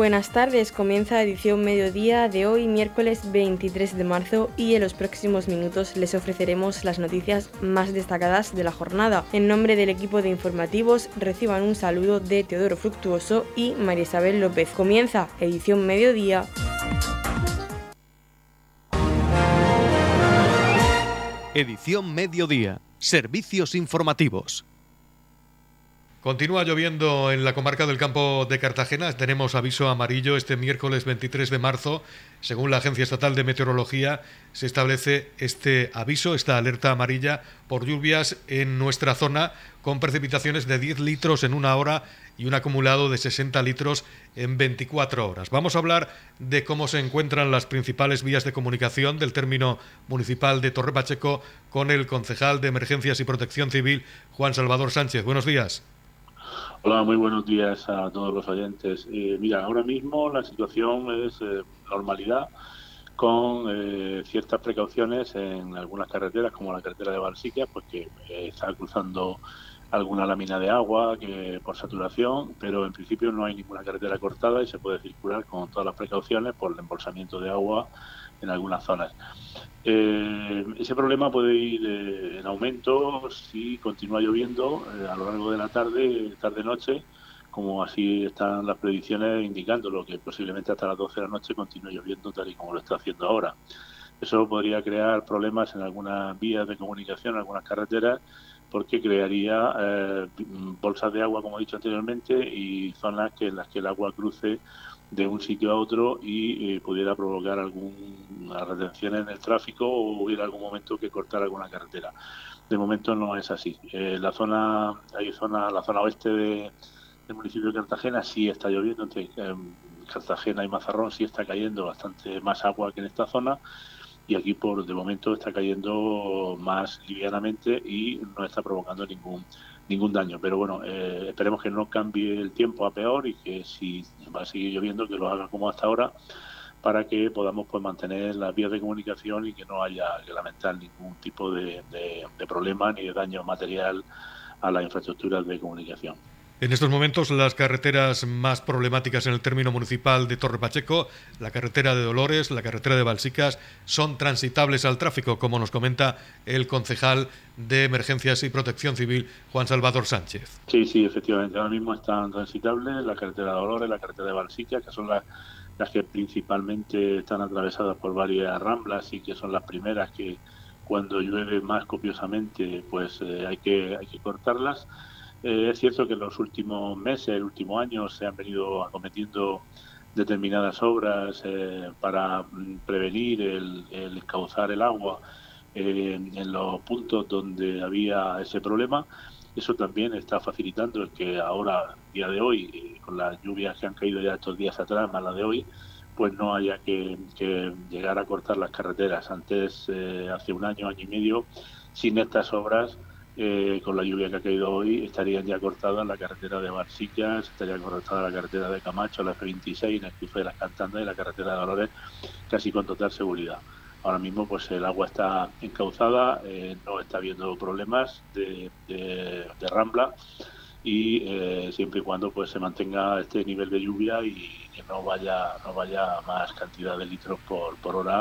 Buenas tardes, comienza edición mediodía de hoy, miércoles 23 de marzo, y en los próximos minutos les ofreceremos las noticias más destacadas de la jornada. En nombre del equipo de informativos, reciban un saludo de Teodoro Fructuoso y María Isabel López. Comienza edición mediodía. Edición mediodía, servicios informativos. Continúa lloviendo en la comarca del campo de Cartagena. Tenemos aviso amarillo este miércoles 23 de marzo. Según la Agencia Estatal de Meteorología, se establece este aviso, esta alerta amarilla por lluvias en nuestra zona, con precipitaciones de 10 litros en una hora y un acumulado de 60 litros en 24 horas. Vamos a hablar de cómo se encuentran las principales vías de comunicación del término municipal de Torre Pacheco con el concejal de Emergencias y Protección Civil, Juan Salvador Sánchez. Buenos días. Hola, muy buenos días a todos los oyentes. Eh, mira, ahora mismo la situación es eh, normalidad con eh, ciertas precauciones en algunas carreteras, como la carretera de Balsiquia, pues que está cruzando alguna lámina de agua que por saturación, pero en principio no hay ninguna carretera cortada y se puede circular con todas las precauciones por el embolsamiento de agua en algunas zonas. Eh, ese problema puede ir eh, en aumento si continúa lloviendo eh, a lo largo de la tarde, tarde-noche, como así están las predicciones indicando, lo que posiblemente hasta las 12 de la noche continúe lloviendo tal y como lo está haciendo ahora. Eso podría crear problemas en algunas vías de comunicación, en algunas carreteras, porque crearía bolsas de agua, como he dicho anteriormente, y zonas que en las que el agua cruce de un sitio a otro y eh, pudiera provocar alguna retención en el tráfico o hubiera algún momento que cortar alguna carretera. De momento no es así. Eh, la zona, hay zona, la zona oeste de, del municipio de Cartagena sí está lloviendo, entre em, Cartagena y Mazarrón sí está cayendo bastante más agua que en esta zona y aquí por de momento está cayendo más livianamente y no está provocando ningún ningún daño. Pero bueno, eh, esperemos que no cambie el tiempo a peor y que si va a seguir lloviendo, que lo haga como hasta ahora para que podamos pues mantener las vías de comunicación y que no haya que lamentar ningún tipo de, de problema ni de daño material a las infraestructuras de comunicación. En estos momentos las carreteras más problemáticas en el término municipal de Torre Pacheco, la carretera de Dolores, la carretera de Balsicas, son transitables al tráfico, como nos comenta el concejal de Emergencias y Protección Civil, Juan Salvador Sánchez. Sí, sí, efectivamente. Ahora mismo están transitables la carretera de Dolores, la carretera de Balsicas, que son las, que principalmente están atravesadas por varias ramblas y que son las primeras que cuando llueve más copiosamente pues eh, hay, que, hay que cortarlas eh, es cierto que en los últimos meses, el último año, se han venido acometiendo determinadas obras eh, para mm, prevenir el, el, encauzar el agua eh, en los puntos donde había ese problema. Eso también está facilitando el que ahora, día de hoy, con las lluvias que han caído ya estos días atrás, más la de hoy, pues no haya que, que llegar a cortar las carreteras. Antes, hace un año, año y medio, sin estas obras, eh, con la lluvia que ha caído hoy, estarían ya cortadas la carretera de Barsicas, estaría cortada la carretera de Camacho, la F26, el cruce de las Cantandas y la carretera de Dolores, casi con total seguridad. Ahora mismo pues el agua está encauzada, eh, no está habiendo problemas de, rambla y eh, siempre y cuando pues se mantenga este nivel de lluvia y que no vaya no vaya más cantidad de litros por, por hora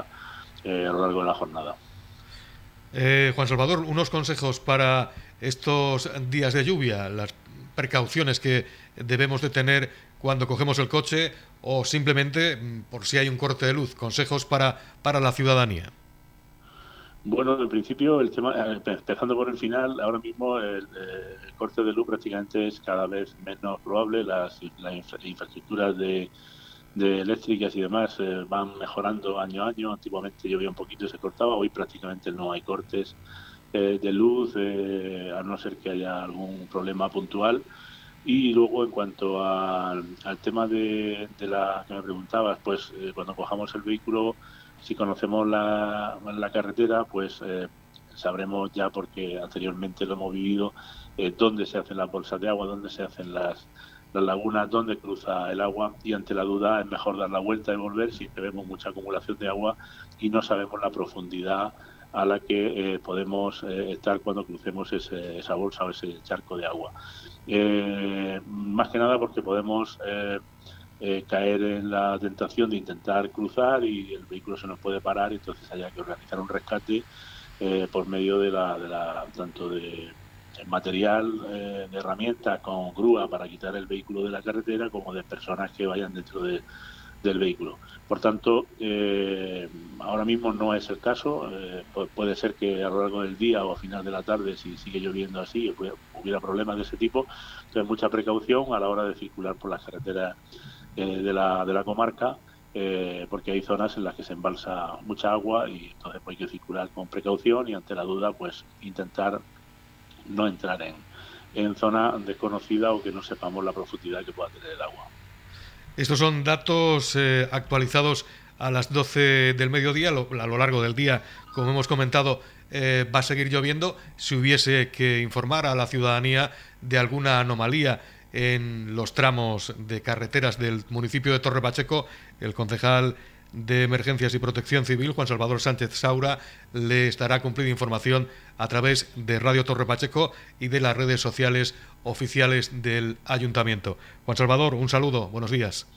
a lo largo de la jornada. Eh, Juan Salvador, unos consejos para estos días de lluvia, las precauciones que debemos de tener cuando cogemos el coche o simplemente mm, por si hay un corte de luz, consejos para, para la ciudadanía. Bueno, en principio, el tema, eh, empezando por el final, ahora mismo el, corte de luz prácticamente es cada vez menos probable. Las infraestructuras de, de eléctricas y demás eh, van mejorando año a año. Antiguamente llovía un poquito y se cortaba, hoy prácticamente no hay cortes eh, de luz, eh, a no ser que haya algún problema puntual. Y luego en cuanto al tema de, la que me preguntabas, pues cuando cojamos el vehículo, si conocemos la, la carretera, pues sabremos ya, porque anteriormente lo hemos vivido, dónde se hacen las bolsas de agua, dónde se hacen las, las lagunas donde cruza el agua y ante la duda es mejor dar la vuelta y volver si vemos mucha acumulación de agua y no sabemos la profundidad a la que eh, podemos eh, estar cuando crucemos esa bolsa o ese charco de agua. Eh, más que nada porque podemos caer en la tentación de intentar cruzar y el vehículo se nos puede parar entonces haya que organizar un rescate por medio de la, de la tanto de material eh, de herramientas con grúa para quitar el vehículo de la carretera como de personas que vayan dentro de, del vehículo. Por tanto, ahora mismo no es el caso. puede ser que a lo largo del día o a final de la tarde, si sigue lloviendo así, hubiera problemas de ese tipo. Entonces, mucha precaución a la hora de circular por las carreteras eh, de, la, de la comarca, eh, porque hay zonas en las que se embalsa mucha agua y entonces pues, hay que circular con precaución y ante la duda pues intentar no entrar en, zona desconocida o que no sepamos la profundidad que pueda tener el agua. Estos son datos eh, actualizados a las 12 del mediodía, a lo largo del día, como hemos comentado, va a seguir lloviendo. Si hubiese que informar a la ciudadanía de alguna anomalía en los tramos de carreteras del municipio de Torre Pacheco, el concejal de Emergencias y Protección Civil, Juan Salvador Sánchez Saura, le estará cumplida información a través de Radio Torre Pacheco y de las redes sociales oficiales del ayuntamiento. Juan Salvador, un saludo, buenos días.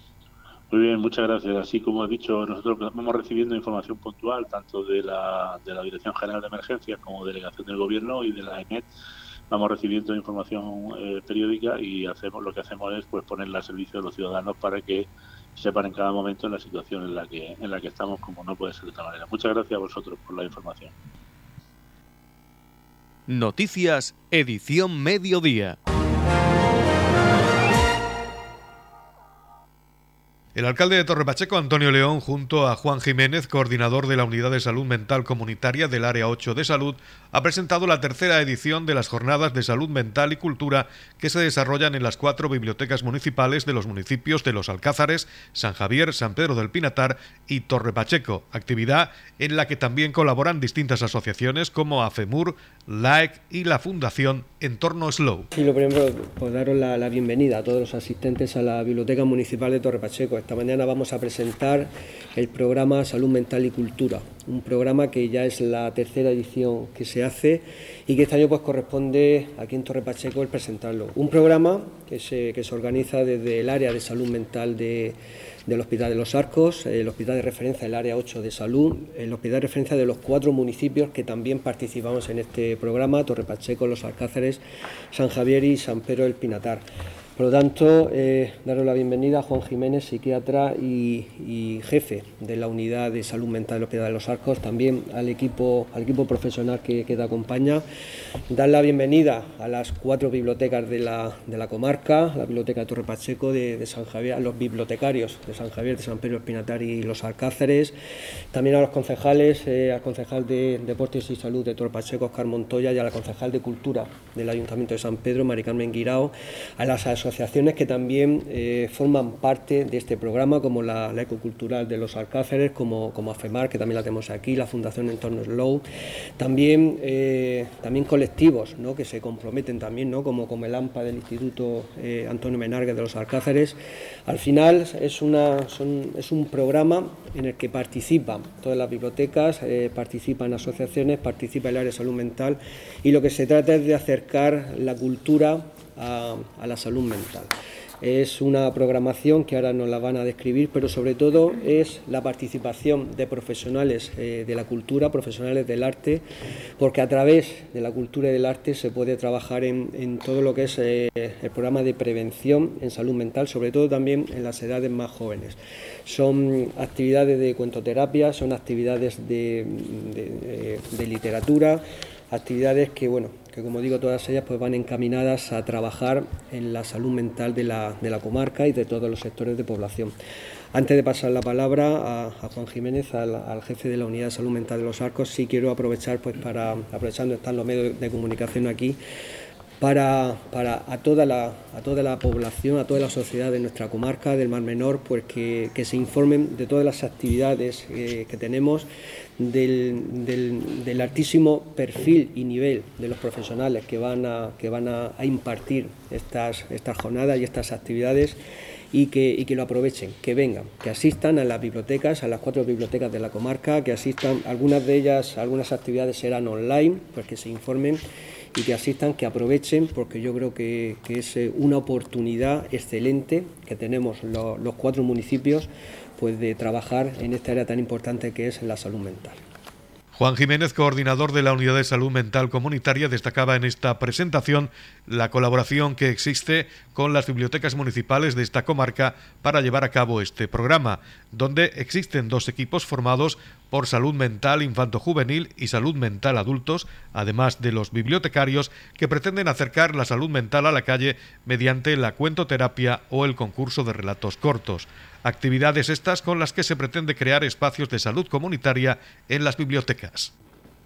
Muy bien, muchas gracias. Así como he dicho, nosotros vamos recibiendo información puntual tanto de la, de la Dirección General de Emergencias como Delegación del Gobierno y de la EMET vamos recibiendo información eh, periódica y hacemos lo que hacemos es pues ponerla al servicio de los ciudadanos para que sepan en cada momento en la situación en la que en la que estamos como no puede ser de otra manera. Muchas gracias a vosotros por la información. Noticias, edición mediodía. El alcalde de Torre Pacheco, Antonio León, junto a Juan Jiménez, coordinador de la Unidad de Salud Mental Comunitaria del Área 8 de Salud, ha presentado la tercera edición de las Jornadas de Salud Mental y Cultura que se desarrollan en las cuatro bibliotecas municipales de los municipios de Los Alcázares, San Javier, San Pedro del Pinatar y Torre Pacheco, actividad en la que también colaboran distintas asociaciones como AFEMUR, LAEC y la Fundación Entorno Slow. Sí, lo primero, pues daros la, la bienvenida a todos los asistentes a la Biblioteca Municipal de Torre Pacheco esta mañana vamos a presentar el programa Salud Mental y Cultura, un programa que ya es la tercera edición que se hace y que este año pues corresponde aquí en Torre Pacheco el presentarlo. Un programa que se, que se organiza desde el área de salud mental de, del Hospital de los Arcos, el Hospital de Referencia del Área 8 de Salud, el Hospital de Referencia de los cuatro municipios que también participamos en este programa, Torre Pacheco, Los Alcázares, San Javier y San Pedro del Pinatar. Por lo tanto, eh, daros la bienvenida a Juan Jiménez, psiquiatra y, jefe de la unidad de salud mental del Hospital de los Arcos, también al equipo, al equipo profesional que, te acompaña. Dar la bienvenida a las cuatro bibliotecas de la, de la comarca, la Biblioteca Torre Pacheco, de, San Javier, los bibliotecarios de San Javier, de San Pedro Espinatar y los Alcáceres, también a los concejales, eh, al concejal de Deportes y Salud de Torre Pacheco, Oscar Montoya, y a la concejal de Cultura del Ayuntamiento de San Pedro, Mari Carmen Guirao, a las asociaciones que también eh, forman parte de este programa, como la, Ecocultural de los Alcáceres, como, como AFEMAR, que también la tenemos aquí, la Fundación Entorno Slow, también, eh, también colectivos ¿no? que se comprometen también, ¿no? como, como el AMPA del Instituto eh, Antonio Menargues de los Alcáceres. Al final es, una, es un programa en el que participan todas las bibliotecas, participan asociaciones, participa el área de salud mental y lo que se trata es de acercar la cultura a, la salud mental. Es una programación que ahora nos la van a describir, pero sobre todo es la participación de profesionales eh, de la cultura, profesionales del arte, porque a través de la cultura y del arte se puede trabajar en, todo lo que es eh, el programa de prevención en salud mental, sobre todo también en las edades más jóvenes. Son actividades de cuentoterapia, son actividades de, de literatura, actividades que, bueno, que como digo, todas ellas pues van encaminadas a trabajar en la salud mental de la, de la comarca y de todos los sectores de población. Antes de pasar la palabra a, Juan Jiménez, al, jefe de la Unidad de Salud Mental de los Arcos, sí quiero aprovechar, pues para, aprovechando están los medios de comunicación aquí, para, para a, toda la, a toda la población, a toda la sociedad de nuestra comarca, del Mar Menor, pues que, se informen de todas las actividades eh, que tenemos, del, altísimo perfil y nivel de los profesionales que van a, que van a, impartir estas, estas jornadas y estas actividades y que, y que, lo aprovechen, que vengan, que asistan a las bibliotecas, a las cuatro bibliotecas de la comarca, que asistan, algunas de ellas, algunas actividades serán online, pues que se informen y que asistan, que aprovechen, porque yo creo que, es eh, una oportunidad excelente que tenemos los cuatro municipios pues de trabajar en esta área tan importante que es la salud mental. Juan Jiménez, coordinador de la Unidad de Salud Mental Comunitaria, destacaba en esta presentación la colaboración que existe con las bibliotecas municipales de esta comarca para llevar a cabo este programa, donde existen dos equipos formados por salud mental infanto-juvenil y salud mental adultos, además de los bibliotecarios que pretenden acercar la salud mental a la calle mediante la cuentoterapia o el concurso de relatos cortos. Actividades estas con las que se pretende crear espacios de salud comunitaria en las bibliotecas.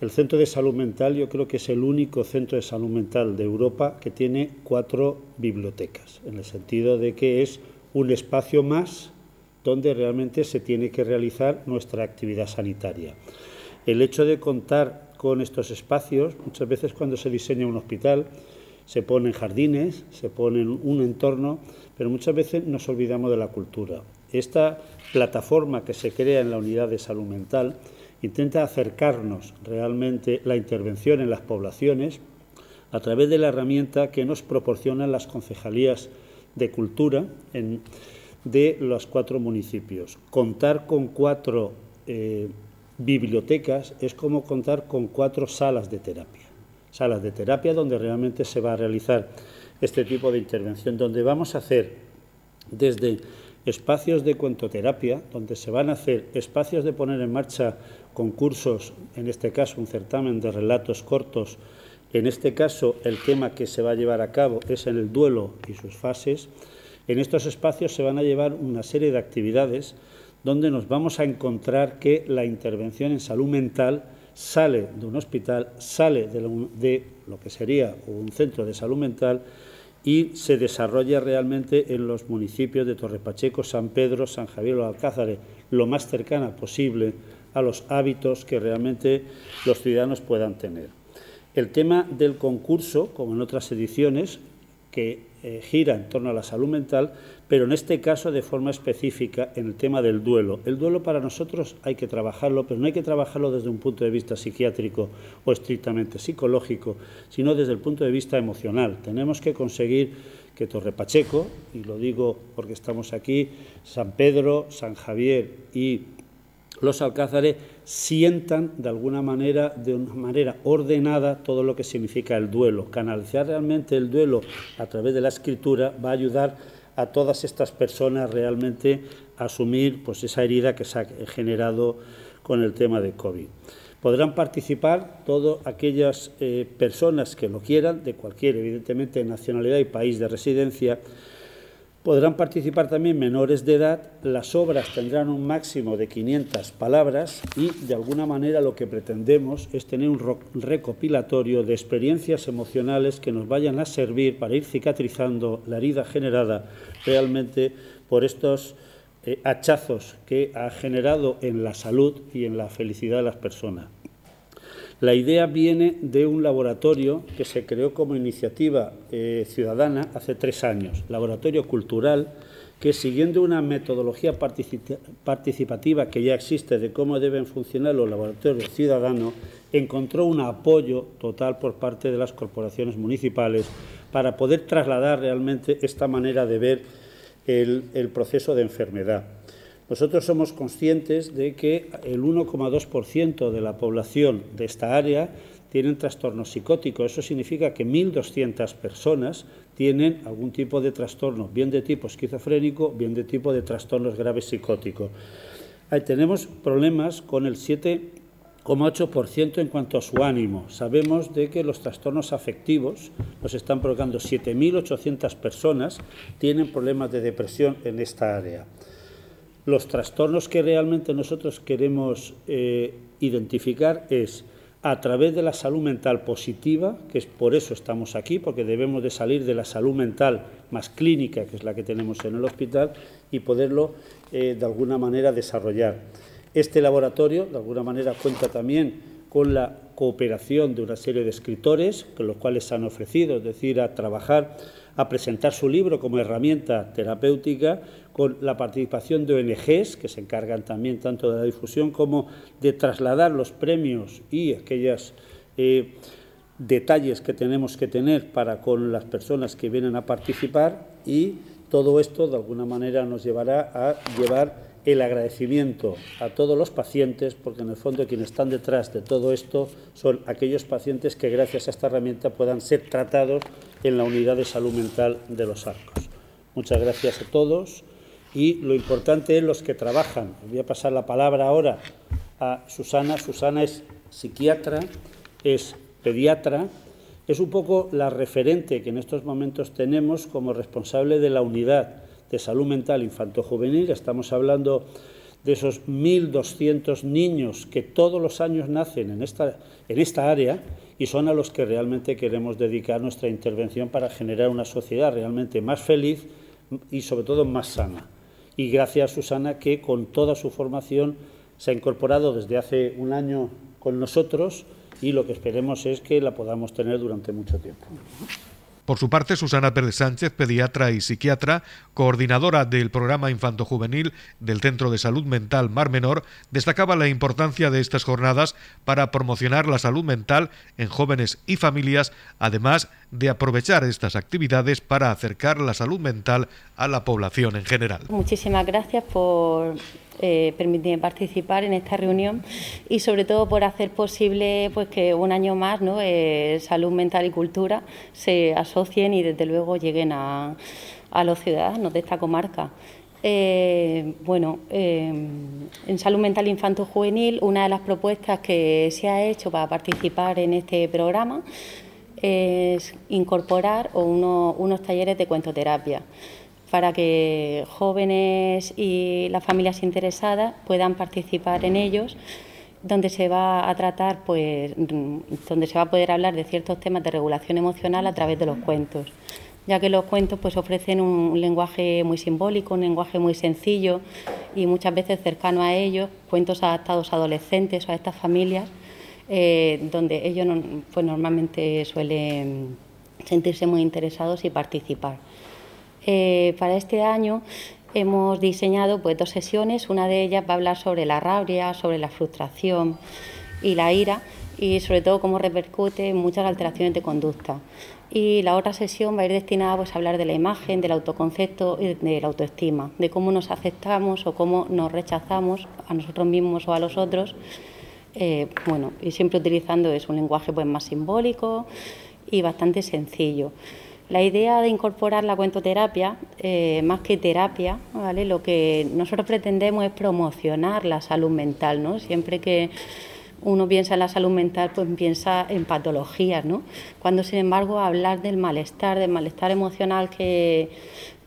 El Centro de Salud Mental yo creo que es el único centro de salud mental de Europa que tiene cuatro bibliotecas, en el sentido de que es un espacio más donde realmente se tiene que realizar nuestra actividad sanitaria. El hecho de contar con estos espacios, muchas veces cuando se diseña un hospital, se ponen jardines, se ponen un entorno, pero muchas veces nos olvidamos de la cultura. Esta plataforma que se crea en la unidad de salud mental intenta acercarnos realmente la intervención en las poblaciones a través de la herramienta que nos proporcionan las concejalías de cultura de los cuatro municipios. Contar con cuatro eh, bibliotecas es como contar con cuatro salas de terapia. Salas de terapia donde realmente se va a realizar este tipo de intervención, donde vamos a hacer desde espacios de cuentoterapia, donde se van a hacer espacios de poner en marcha concursos, en este caso un certamen de relatos cortos, en este caso el tema que se va a llevar a cabo es en el duelo y sus fases, en estos espacios se van a llevar una serie de actividades donde nos vamos a encontrar que la intervención en salud mental sale de un hospital, sale de lo, que sería un centro de salud mental y se desarrolla realmente en los municipios de Torrepacheco, San Pedro, San Javier o Alcázares, lo más cercana posible a los hábitos que realmente los ciudadanos puedan tener. El tema del concurso, como en otras ediciones, que eh, gira en torno a la salud mental, pero en este caso de forma específica en el tema del duelo. El duelo para nosotros hay que trabajarlo, pero no hay que trabajarlo desde un punto de vista psiquiátrico o estrictamente psicológico, sino desde el punto de vista emocional. Tenemos que conseguir que Torre Pacheco, y lo digo porque estamos aquí, San Pedro, San Javier y los alcázares sientan de alguna manera, de una manera ordenada, todo lo que significa el duelo. Canalizar realmente el duelo a través de la escritura va a ayudar a todas estas personas realmente a asumir pues, esa herida que se ha generado con el tema de COVID. Podrán participar todas aquellas eh, personas que lo quieran, de cualquier, evidentemente, nacionalidad y país de residencia, Podrán participar también menores de edad, las obras tendrán un máximo de 500 palabras y de alguna manera lo que pretendemos es tener un recopilatorio de experiencias emocionales que nos vayan a servir para ir cicatrizando la herida generada realmente por estos eh, hachazos que ha generado en la salud y en la felicidad de las personas. La idea viene de un laboratorio que se creó como iniciativa eh, ciudadana hace tres años, laboratorio cultural, que siguiendo una metodología participativa que ya existe de cómo deben funcionar los laboratorios ciudadanos, encontró un apoyo total por parte de las corporaciones municipales para poder trasladar realmente esta manera de ver el proceso de enfermedad. Nosotros somos conscientes de que el 1,2% de la población de esta área tienen trastorno psicótico. Eso significa que 1.200 personas tienen algún tipo de trastorno, bien de tipo esquizofrénico, bien de tipo de trastornos graves psicóticos. Ahí tenemos problemas con el 7,8% en cuanto a su ánimo. Sabemos de que los trastornos afectivos nos están provocando 7.800 personas tienen problemas de depresión en esta área. Los trastornos que realmente nosotros queremos eh, identificar es a través de la salud mental positiva, que es por eso estamos aquí, porque debemos de salir de la salud mental más clínica, que es la que tenemos en el hospital, y poderlo eh, de alguna manera desarrollar. Este laboratorio, de alguna manera, cuenta también con la cooperación de una serie de escritores, con los cuales se han ofrecido, es decir, a trabajar, a presentar su libro como herramienta terapéutica, con la participación de ONGs, que se encargan también tanto de la difusión como de trasladar los premios y aquellas eh, detalles que tenemos que tener para con las personas que vienen a participar y todo esto de alguna manera nos llevará a llevar el agradecimiento a todos los pacientes, porque en el fondo quienes están detrás de todo esto son aquellos pacientes que gracias a esta herramienta puedan ser tratados en la unidad de salud mental de los arcos. Muchas gracias a todos y lo importante es los que trabajan. Voy a pasar la palabra ahora a Susana. Susana es psiquiatra, es pediatra, es un poco la referente que en estos momentos tenemos como responsable de la unidad de salud mental infanto-juvenil. Estamos hablando de esos 1.200 niños que todos los años nacen en esta, en esta área y son a los que realmente queremos dedicar nuestra intervención para generar una sociedad realmente más feliz y sobre todo más sana. Y gracias a Susana que con toda su formación se ha incorporado desde hace un año con nosotros y lo que esperemos es que la podamos tener durante mucho tiempo. Por su parte, Susana Pérez Sánchez, pediatra y psiquiatra, coordinadora del programa infanto-juvenil del Centro de Salud Mental Mar Menor, destacaba la importancia de estas jornadas para promocionar la salud mental en jóvenes y familias, además de aprovechar estas actividades para acercar la salud mental a la población en general. Muchísimas gracias por eh, permitirme participar en esta reunión y sobre todo por hacer posible pues que un año más ¿no? Eh, salud mental y cultura se asocien y desde luego lleguen a, los ciudadanos de esta comarca. Eh, bueno, en salud mental infanto-juvenil, una de las propuestas que se ha hecho para participar en este programa es incorporar unos talleres de cuentoterapia para que jóvenes y las familias interesadas puedan participar en ellos donde se va a tratar, pues, donde se va a poder hablar de ciertos temas de regulación emocional a través de los cuentos, ya que los cuentos pues ofrecen un lenguaje muy simbólico, un lenguaje muy sencillo y muchas veces cercano a ellos, cuentos adaptados a adolescentes o a estas familias, eh, donde ellos pues, normalmente suelen sentirse muy interesados y participar. Eh, para este año hemos diseñado pues, dos sesiones. Una de ellas va a hablar sobre la rabia, sobre la frustración y la ira y sobre todo cómo repercute en muchas alteraciones de conducta. Y la otra sesión va a ir destinada pues, a hablar de la imagen, del autoconcepto y de la autoestima, de cómo nos aceptamos o cómo nos rechazamos a nosotros mismos o a los otros. Eh, bueno, y siempre utilizando es un lenguaje pues, más simbólico y bastante sencillo. La idea de incorporar la cuentoterapia, eh, más que terapia, ¿vale? lo que nosotros pretendemos es promocionar la salud mental. ¿no? Siempre que uno piensa en la salud mental, pues piensa en patologías, ¿no? cuando sin embargo hablar del malestar, del malestar emocional que,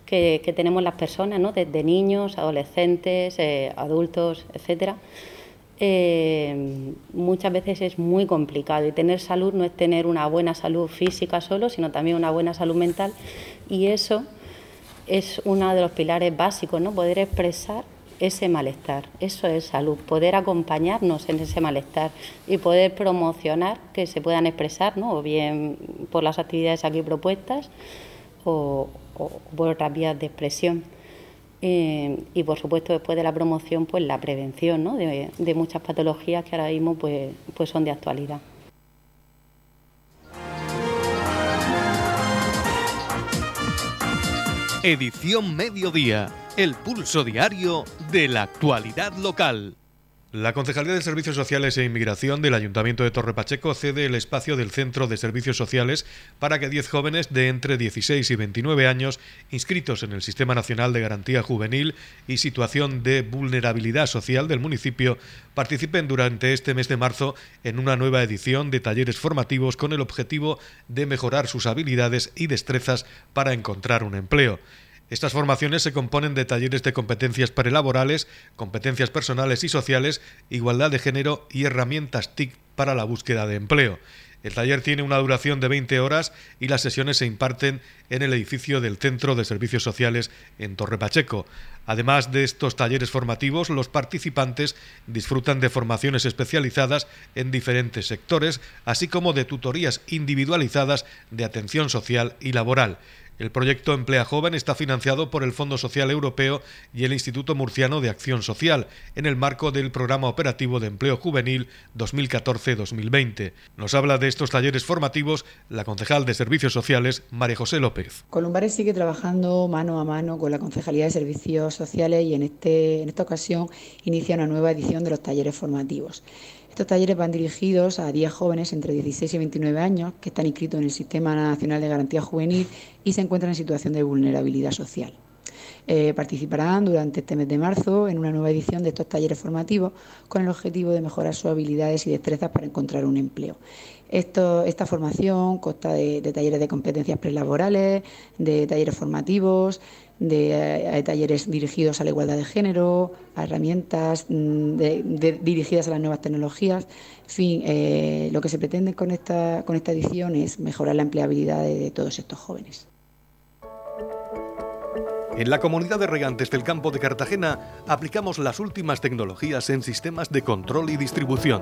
que, tenemos las personas, ¿no? desde niños, adolescentes, eh, adultos, etcétera eh, muchas veces es muy complicado y tener salud no es tener una buena salud física solo, sino también una buena salud mental y eso es uno de los pilares básicos, ¿no? Poder expresar ese malestar, eso es salud, poder acompañarnos en ese malestar y poder promocionar que se puedan expresar, ¿no? o bien por las actividades aquí propuestas o, o por otras vías de expresión. Eh, y por supuesto después de la promoción pues la prevención ¿no? de, muchas patologías que ahora mismo pues, pues son de actualidad. Edición Mediodía, el pulso diario de la actualidad local. La Concejalía de Servicios Sociales e Inmigración del Ayuntamiento de Torre Pacheco cede el espacio del Centro de Servicios Sociales para que 10 jóvenes de entre 16 y 29 años inscritos en el Sistema Nacional de Garantía Juvenil y situación de vulnerabilidad social del municipio participen durante este mes de marzo en una nueva edición de talleres formativos con el objetivo de mejorar sus habilidades y destrezas para encontrar un empleo. Estas formaciones se componen de talleres de competencias prelaborales, competencias personales y sociales, igualdad de género y herramientas TIC para la búsqueda de empleo. El taller tiene una duración de 20 horas y las sesiones se imparten en el edificio del Centro de Servicios Sociales en Torre Pacheco. Además de estos talleres formativos, los participantes disfrutan de formaciones especializadas en diferentes sectores, así como de tutorías individualizadas de atención social y laboral. El proyecto Emplea Joven está financiado por el Fondo Social Europeo y el Instituto Murciano de Acción Social, en el marco del Programa Operativo de Empleo Juvenil 2014-2020. Nos habla de estos talleres formativos la concejal de Servicios Sociales, María José López. Columbares sigue trabajando mano a mano con la Concejalía de Servicios Sociales y en, este, en esta ocasión inicia una nueva edición de los talleres formativos. Estos talleres van dirigidos a 10 jóvenes entre 16 y 29 años que están inscritos en el Sistema Nacional de Garantía Juvenil y se encuentran en situación de vulnerabilidad social. Eh, participarán durante este mes de marzo en una nueva edición de estos talleres formativos con el objetivo de mejorar sus habilidades y destrezas para encontrar un empleo. esta formación consta de, de talleres de competencias prelaborales, de talleres formativos, de, eh, talleres dirigidos a la igualdad de género, a herramientas mm, dirigidas a las nuevas tecnologías. En fin, eh, lo que se pretende con esta, con esta edición es mejorar la empleabilidad de, todos estos jóvenes. En la comunidad de regantes del campo de Cartagena aplicamos las últimas tecnologías en sistemas de control y distribución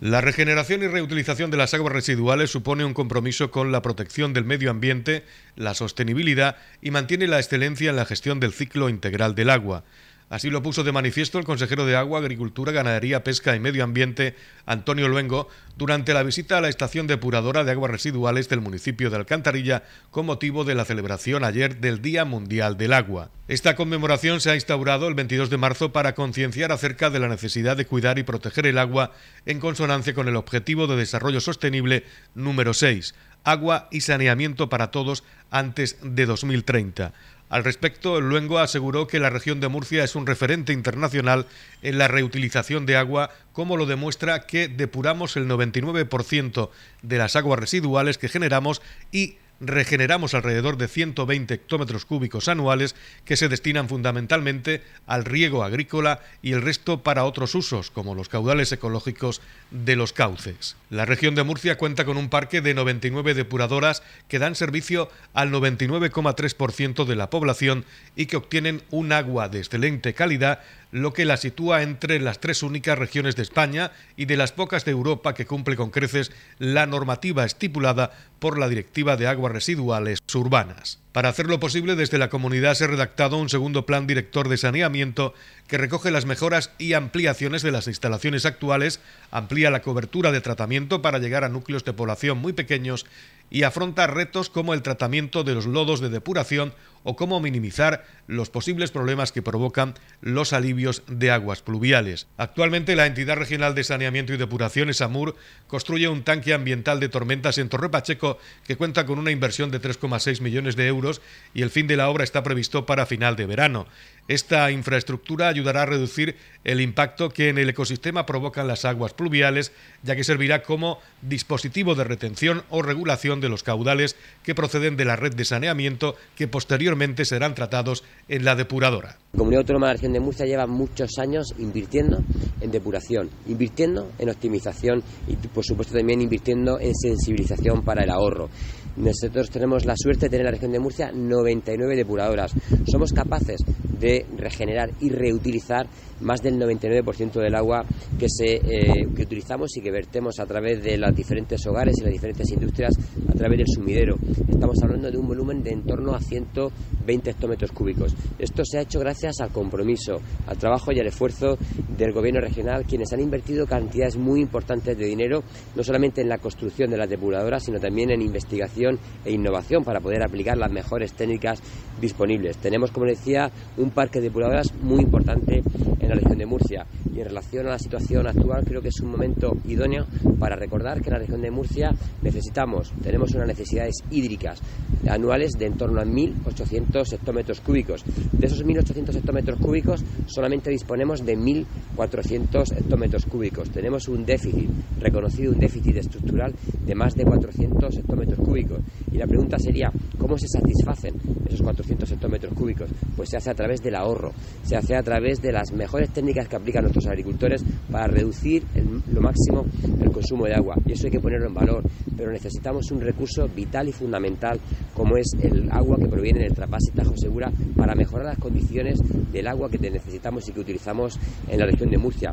La regeneración y reutilización de las aguas residuales supone un compromiso con la protección del medio ambiente, la sostenibilidad y mantiene la excelencia en la gestión del ciclo integral del agua. Así lo puso de manifiesto el consejero de Agua, Agricultura, Ganadería, Pesca y Medio Ambiente, Antonio Luengo, durante la visita a la estación depuradora de aguas residuales del municipio de Alcantarilla con motivo de la celebración ayer del Día Mundial del Agua. Esta conmemoración se ha instaurado el 22 de marzo para concienciar acerca de la necesidad de cuidar y proteger el agua en consonancia con el Objetivo de Desarrollo Sostenible número 6, agua y saneamiento para todos antes de 2030. Al respecto, Luengo aseguró que la región de Murcia es un referente internacional en la reutilización de agua, como lo demuestra que depuramos el 99% de las aguas residuales que generamos y regeneramos alrededor de 120 hectómetros cúbicos anuales que se destinan fundamentalmente al riego agrícola y el resto para otros usos, como los caudales ecológicos de los cauces. La región de Murcia cuenta con un parque de 99 depuradoras que dan servicio al 99,3% de la población y que obtienen un agua de excelente calidad lo que la sitúa entre las tres únicas regiones de España y de las pocas de Europa que cumple con creces la normativa estipulada por la Directiva de Aguas Residuales Urbanas. Para hacerlo posible, desde la comunidad se ha redactado un segundo plan director de saneamiento que recoge las mejoras y ampliaciones de las instalaciones actuales, amplía la cobertura de tratamiento para llegar a núcleos de población muy pequeños y afronta retos como el tratamiento de los lodos de depuración o cómo minimizar los posibles problemas que provocan los alivios de aguas pluviales. Actualmente la entidad regional de saneamiento y depuración, ESAMUR, construye un tanque ambiental de tormentas en Torre Pacheco que cuenta con una inversión de 3,6 millones de euros y el fin de la obra está previsto para final de verano. Esta infraestructura ayudará a reducir el impacto que en el ecosistema provocan las aguas pluviales, ya que servirá como dispositivo de retención o regulación de los caudales que proceden de la red de saneamiento que posteriormente serán tratados en la depuradora. La Comunidad Autónoma de la Región de Murcia lleva muchos años invirtiendo en depuración, invirtiendo en optimización y por supuesto también invirtiendo en sensibilización para el ahorro. Nosotros tenemos la suerte de tener en la región de Murcia 99 depuradoras. Somos capaces de regenerar y reutilizar más del 99% del agua que, se, eh, que utilizamos y que vertemos a través de los diferentes hogares y las diferentes industrias a través del sumidero. Estamos hablando de un volumen de en torno a 120 hectómetros cúbicos. Esto se ha hecho gracias al compromiso, al trabajo y al esfuerzo del gobierno regional, quienes han invertido cantidades muy importantes de dinero, no solamente en la construcción de las depuradoras, sino también en investigación e innovación para poder aplicar las mejores técnicas disponibles. Tenemos, como decía, un parque de depuradoras muy importante en la región de Murcia. Y en relación a la situación actual, creo que es un momento idóneo para recordar que en la región de Murcia necesitamos, tenemos unas necesidades hídricas anuales de en torno a 1.800 1.800 hectómetros cúbicos. De esos 1.800 hectómetros cúbicos solamente disponemos de 1.400 hectómetros cúbicos. Tenemos un déficit, reconocido un déficit estructural de más de 400 hectómetros cúbicos. Y la pregunta sería, ¿cómo se satisfacen esos 400 hectómetros cúbicos? Pues se hace a través del ahorro, se hace a través de las mejores técnicas que aplican nuestros agricultores para reducir lo máximo el consumo de agua. Y eso hay que ponerlo en valor. Pero necesitamos un recurso vital y fundamental como es el agua que proviene del Trapás y Tajo Segura para mejorar las condiciones del agua que necesitamos y que utilizamos en la región de Murcia.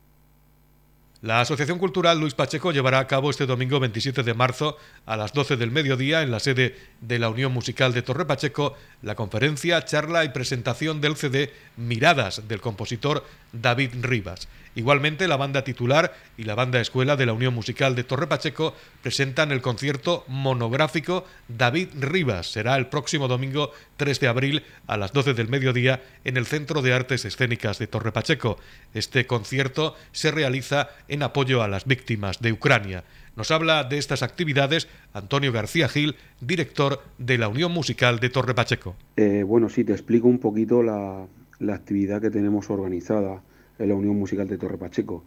La Asociación Cultural Luis Pacheco llevará a cabo este domingo 27 de marzo a las 12 del mediodía en la sede de la Unión Musical de Torre Pacheco la conferencia, charla y presentación del CD Miradas del compositor David Rivas. Igualmente, la banda titular y la banda escuela de la Unión Musical de Torre Pacheco presentan el concierto monográfico David Rivas. Será el próximo domingo 3 de abril a las 12 del mediodía en el Centro de Artes Escénicas de Torre Pacheco. Este concierto se realiza en apoyo a las víctimas de Ucrania. Nos habla de estas actividades Antonio García Gil, director de la Unión Musical de Torre Pacheco. Eh, bueno, sí, te explico un poquito la, actividad que tenemos organizada en la Unión Musical de Torre Pacheco.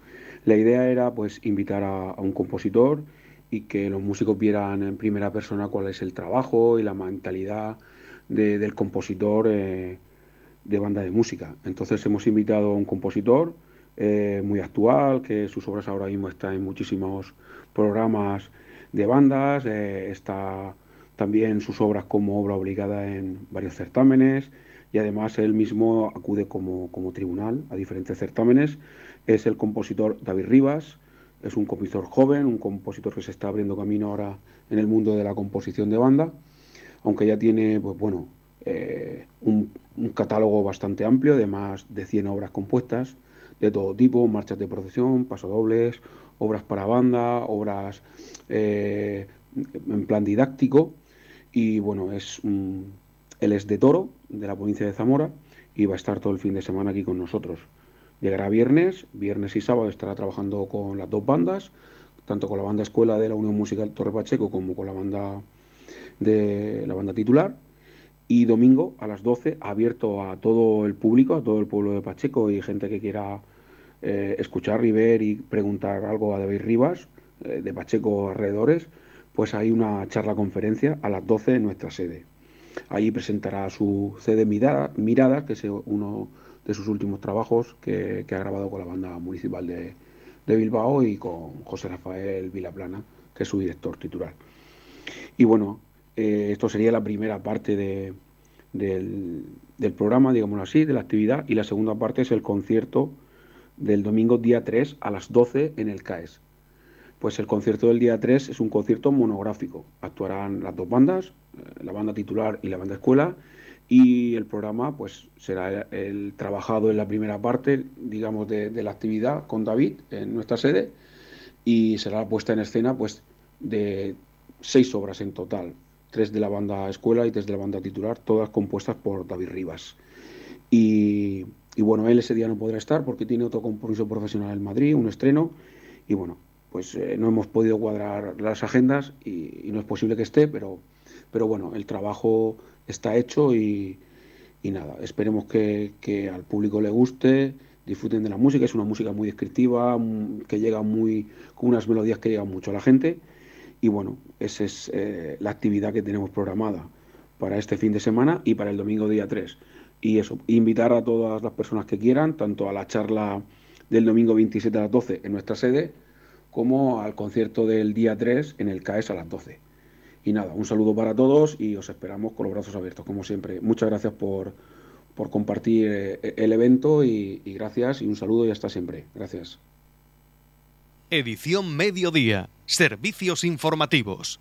La idea era pues invitar a, un compositor y que los músicos vieran en primera persona cuál es el trabajo y la mentalidad del compositor eh, de banda de música. Entonces hemos invitado a un compositor eh, muy actual, que sus obras ahora mismo están en muchísimos programas de bandas, eh, está también sus obras como obra obligada en varios certámenes, y además él mismo acude como, tribunal a diferentes certámenes. Es el compositor David Rivas, es un compositor joven, un compositor que se está abriendo camino ahora en el mundo de la composición de banda, aunque ya tiene, pues bueno, eh, un, catálogo bastante amplio de más de 100 obras compuestas de todo tipo, marchas de procesión, pasodobles, obras para banda, obras eh, en plan didáctico y bueno, es un, él es de Toro, de la provincia de Zamora, y va a estar todo el fin de semana aquí con nosotros. Llegará viernes, viernes y sábado estará trabajando con las dos bandas, tanto con la banda escuela de la Unión Musical Torre Pacheco como con la banda de la banda titular. Y domingo a las 12, abierto a todo el público, a todo el pueblo de Pacheco y gente que quiera eh, escuchar y ver y preguntar algo a David Rivas, eh, de Pacheco alrededores, pues hay una charla conferencia a las 12 en nuestra sede. Allí presentará su CD Mirada, Mirada que es uno de sus últimos trabajos que, ha grabado con la banda municipal de, Bilbao y con José Rafael Vilaplana, que es su director titular. Y bueno, eh, esto sería la primera parte del, programa, digámoslo así, de la actividad, y la segunda parte es el concierto del domingo día 3 a las 12 en el CAES. Pues el concierto del día 3 es un concierto monográfico. Actuarán las dos bandas, eh, la banda titular y la banda escuela, y el programa pues será el, trabajado en la primera parte, digamos, de, la actividad con David en nuestra sede, y será la puesta en escena pues de seis obras en total, tres de la banda escuela y tres de la banda titular, todas compuestas por David Rivas. Y, y bueno, él ese día no podrá estar porque tiene otro compromiso profesional en Madrid, un estreno, y bueno, pues eh, no hemos podido cuadrar las agendas y, no es posible que esté, pero, pero bueno, el trabajo está hecho y, nada, esperemos que, al público le guste, disfruten de la música, es una música muy descriptiva, mm, que llega muy, con unas melodías que llegan mucho a la gente y bueno, esa es eh, la actividad que tenemos programada para este fin de semana y para el domingo día 3. Y eso, invitar a todas las personas que quieran, tanto a la charla del domingo 27 a las 12 en nuestra sede, como al concierto del día 3 en el CAES a las 12. Y nada, un saludo para todos y os esperamos con los brazos abiertos, como siempre. Muchas gracias por, por compartir eh, el evento y, y gracias y un saludo y hasta siempre. Gracias. Edición Mediodía. Servicios informativos.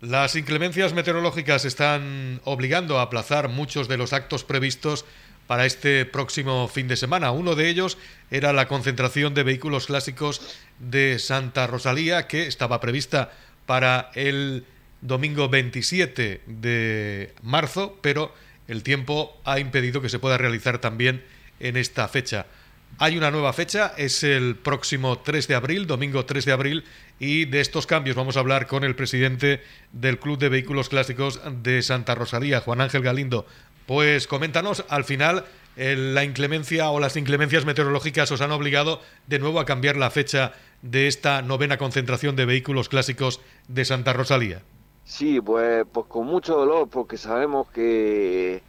Las inclemencias meteorológicas están obligando a aplazar muchos de los actos previstos para este próximo fin de semana. Uno de ellos era la concentración de vehículos clásicos de Santa Rosalía, que estaba prevista para el domingo 27 de marzo, pero el tiempo ha impedido que se pueda realizar también en esta fecha. Hay una nueva fecha, es el próximo 3 de abril, domingo 3 de abril, y de estos cambios vamos a hablar con el presidente del Club de Vehículos Clásicos de Santa Rosalía, Juan Ángel Galindo. Pues coméntanos, al final la inclemencia o las inclemencias meteorológicas os han obligado de nuevo a cambiar la fecha de esta novena concentración de vehículos clásicos de Santa Rosalía. Sí, pues, pues con mucho dolor, porque sabemos que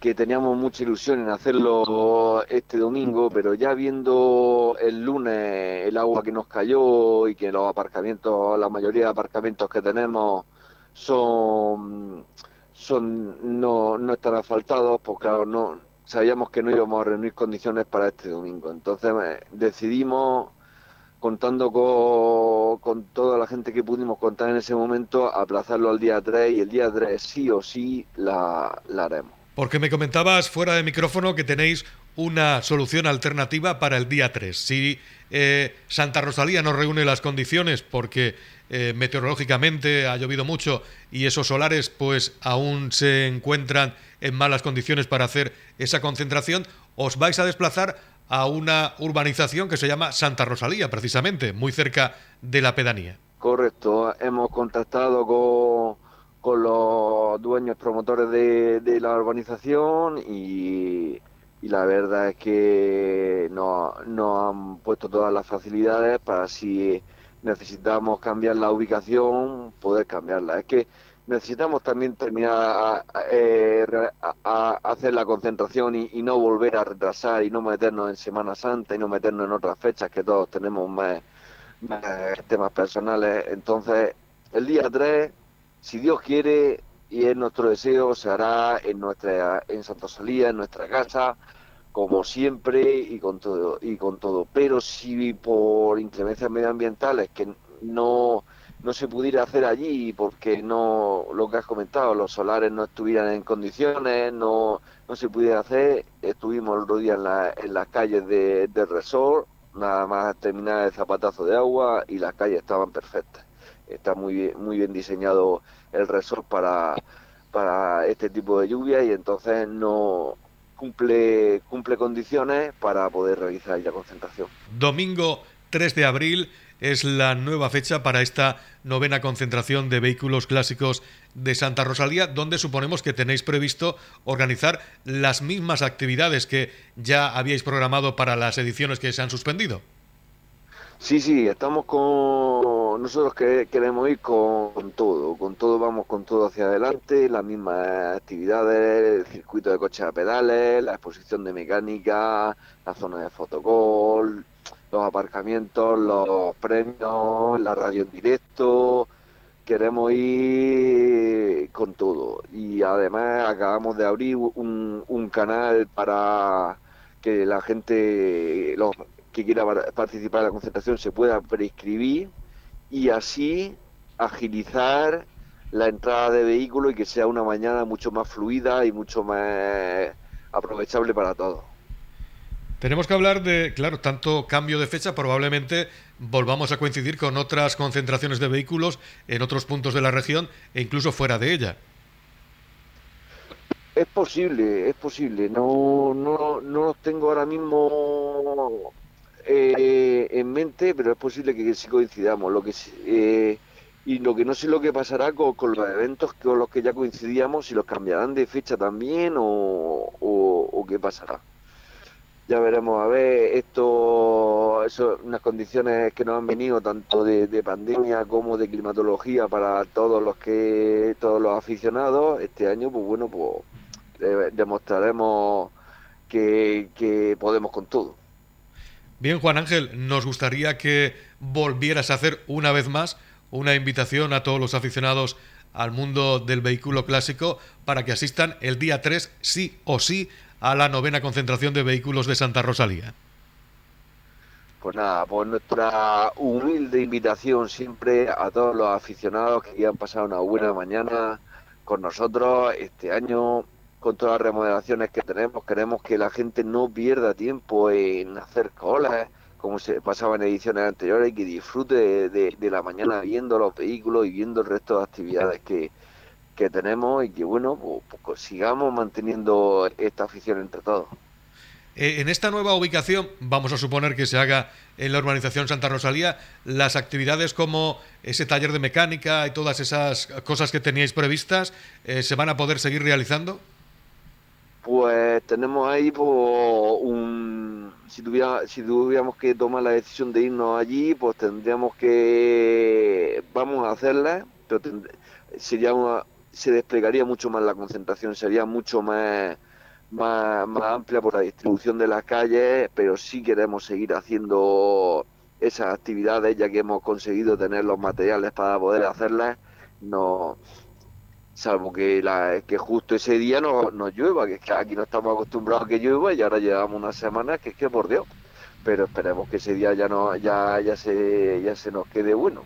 que teníamos mucha ilusión en hacerlo este domingo, pero ya viendo el lunes el agua que nos cayó y que los aparcamientos, la mayoría de aparcamientos que tenemos son, son no, no están asfaltados, pues claro, no sabíamos que no íbamos a reunir condiciones para este domingo. Entonces eh, decidimos, contando con, con toda la gente que pudimos contar en ese momento, aplazarlo al día 3 y el día 3 sí o sí la, la haremos. Porque me comentabas fuera de micrófono que tenéis una solución alternativa para el día 3. Si eh, Santa Rosalía no reúne las condiciones porque eh, meteorológicamente ha llovido mucho y esos solares pues aún se encuentran en malas condiciones para hacer esa concentración, os vais a desplazar a una urbanización que se llama Santa Rosalía, precisamente, muy cerca de la pedanía. Correcto, hemos contactado con con los dueños promotores de, la urbanización y, la verdad es que nos no han puesto todas las facilidades para si necesitamos cambiar la ubicación, poder cambiarla. Es que necesitamos también terminar a, eh, hacer la concentración y, no volver a retrasar y no meternos en Semana Santa y no meternos en otras fechas que todos tenemos más, más temas personales. Entonces, el día 3 si Dios quiere y es nuestro deseo, se hará en nuestra en Santa Salía, en nuestra casa, como siempre y con todo y con todo. Pero si por inclemencias medioambientales que no no se pudiera hacer allí porque no lo que has comentado, los solares no estuvieran en condiciones, no, no se pudiera hacer, estuvimos el otro día en, la, en las calles de, del resort, nada más terminar el zapatazo de agua y las calles estaban perfectas está muy bien, muy bien diseñado el resort para, para este tipo de lluvia y entonces no cumple, cumple condiciones para poder realizar la concentración. Domingo 3 de abril es la nueva fecha para esta novena concentración de vehículos clásicos de Santa Rosalía, donde suponemos que tenéis previsto organizar las mismas actividades que ya habíais programado para las ediciones que se han suspendido. Sí, sí, estamos con nosotros que queremos ir con, todo, con todo vamos con todo hacia adelante, las mismas actividades, el circuito de coches a pedales, la exposición de mecánica, la zona de fotocall, los aparcamientos, los premios, la radio en directo, queremos ir con todo. Y además acabamos de abrir un, un canal para que la gente, los que quiera participar en la concentración se pueda prescribir y así agilizar la entrada de vehículos y que sea una mañana mucho más fluida y mucho más aprovechable para todos. Tenemos que hablar de, claro, tanto cambio de fecha, probablemente volvamos a coincidir con otras concentraciones de vehículos en otros puntos de la región e incluso fuera de ella. Es posible, es posible. No, no, no los tengo ahora mismo eh, en mente, pero es posible que sí coincidamos. Lo que eh, y lo que no sé lo que pasará con, los eventos con los que ya coincidíamos, si los cambiarán de fecha también o, qué pasará. Ya veremos, a ver, esto, eso, unas condiciones que nos han venido tanto de, pandemia como de climatología para todos los que, todos los aficionados, este año, pues bueno, pues demostraremos que podemos con todo. Bien, Juan Ángel, nos gustaría que volvieras a hacer una vez más una invitación a todos los aficionados al mundo del vehículo clásico para que asistan el día 3 sí o sí a la novena concentración de vehículos de Santa Rosalía. Pues nada, pues nuestra humilde invitación siempre a todos los aficionados que quieran pasar una buena mañana con nosotros este año con todas las remodelaciones que tenemos, queremos que la gente no pierda tiempo en hacer colas, como se pasaba en ediciones anteriores, y que disfrute de, la mañana viendo los vehículos y viendo el resto de actividades que, tenemos y que, bueno, pues, pues sigamos manteniendo esta afición entre todos. Eh, en esta nueva ubicación, vamos a suponer que se haga en la urbanización Santa Rosalía, las actividades como ese taller de mecánica y todas esas cosas que teníais previstas, eh, ¿se van a poder seguir realizando? Pues tenemos ahí pues, un... Si, tuviera, si tuviéramos que tomar la decisión de irnos allí, pues tendríamos que... Vamos a hacerla, pero sería se desplegaría mucho más la concentración, sería mucho más más, amplia por la distribución de las calles, pero sí queremos seguir haciendo esas actividades ya que hemos conseguido tener los materiales para poder hacerlas. No, salvo que, la, que justo ese día no, nos llueva, que es que aquí no estamos acostumbrados a que llueva y ahora llevamos unas semanas que es que por Dios. Pero esperemos que ese día ya no ya ya se ya se nos quede bueno.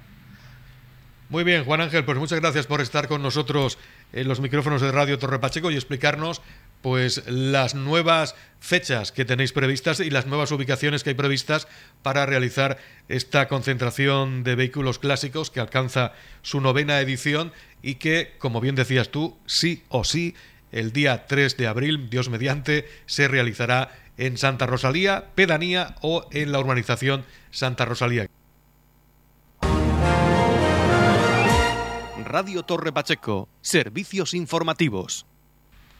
Muy bien, Juan Ángel, pues muchas gracias por estar con nosotros en los micrófonos de Radio Torre Pacheco y explicarnos pues las nuevas fechas que tenéis previstas y las nuevas ubicaciones que hay previstas para realizar esta concentración de vehículos clásicos que alcanza su novena edición y que, como bien decías tú, sí o sí, el día 3 de abril, Dios mediante, se realizará en Santa Rosalía, Pedanía o en la urbanización Santa Rosalía. Radio Torre Pacheco, servicios informativos.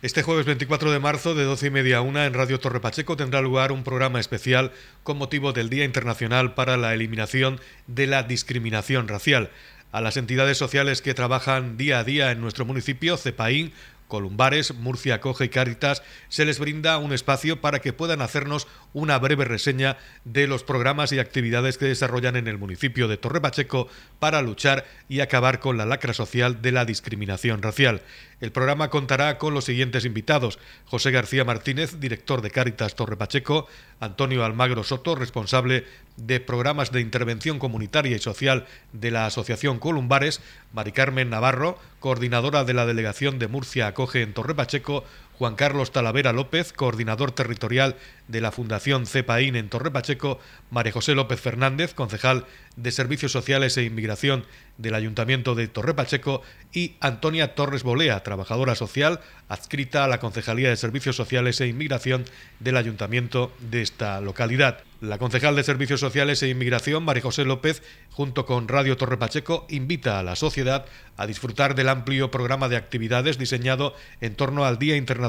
Este jueves 24 de marzo, de 12 y media a 1, en Radio Torre Pacheco tendrá lugar un programa especial con motivo del Día Internacional para la Eliminación de la Discriminación Racial. A las entidades sociales que trabajan día a día en nuestro municipio, CEPAIN, Columbares, Murcia Coge y Cáritas, se les brinda un espacio para que puedan hacernos una breve reseña de los programas y actividades que desarrollan en el municipio de Torre Pacheco para luchar y acabar con la lacra social de la discriminación racial. El programa contará con los siguientes invitados: José García Martínez, director de Cáritas Torre Pacheco, Antonio Almagro Soto, responsable de programas de intervención comunitaria y social de la Asociación Columbares, Mari Carmen Navarro, coordinadora de la Delegación de Murcia Acoge en Torre Pacheco, Juan Carlos Talavera López, coordinador territorial de la Fundación CEPAIN en Torre Pacheco, María José López Fernández, concejal de Servicios Sociales e Inmigración del Ayuntamiento de Torre Pacheco, y Antonia Torres Bolea, trabajadora social adscrita a la Concejalía de Servicios Sociales e Inmigración del Ayuntamiento de esta localidad. La concejal de Servicios Sociales e Inmigración, María José López, junto con Radio Torre Pacheco, invita a la sociedad a disfrutar del amplio programa de actividades diseñado en torno al Día Internacional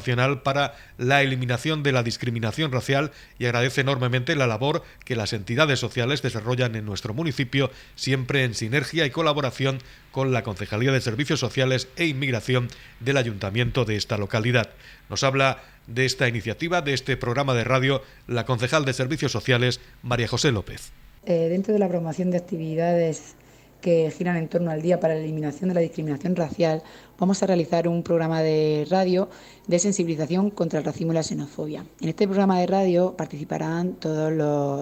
para la Eliminación de la Discriminación Racial y agradece enormemente la labor que las entidades sociales desarrollan en nuestro municipio, siempre en sinergia y colaboración con la Concejalía de Servicios Sociales e Inmigración del Ayuntamiento de esta localidad. Nos habla de esta iniciativa, de este programa de radio, la concejal de Servicios Sociales, María José López. Eh, dentro de la promoción de actividades que giran en torno al Día para la Eliminación de la Discriminación Racial, vamos a realizar un programa de radio de sensibilización contra el racismo y la xenofobia. En este programa de radio participarán todas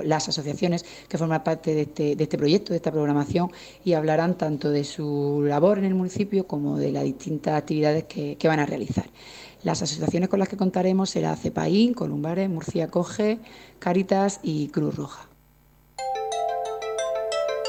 las asociaciones que forman parte de este, este, proyecto, de esta programación, y hablarán tanto de su labor en el municipio como de las distintas actividades que, que van a realizar. Las asociaciones con las que contaremos serán CEPAIN, Columbares, Murcia Coge, Caritas y Cruz Roja.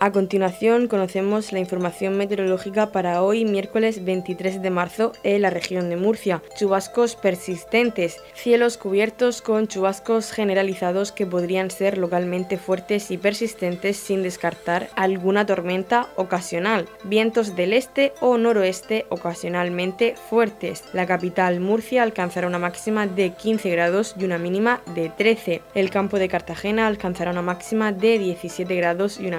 A continuación conocemos la información meteorológica para hoy miércoles 23 de marzo en la región de Murcia. Chubascos persistentes, cielos cubiertos con chubascos generalizados que podrían ser localmente fuertes y persistentes sin descartar alguna tormenta ocasional. Vientos del este o noroeste ocasionalmente fuertes. La capital Murcia alcanzará una máxima de 15 grados y una mínima de 13. El campo de Cartagena alcanzará una máxima de 17 grados y una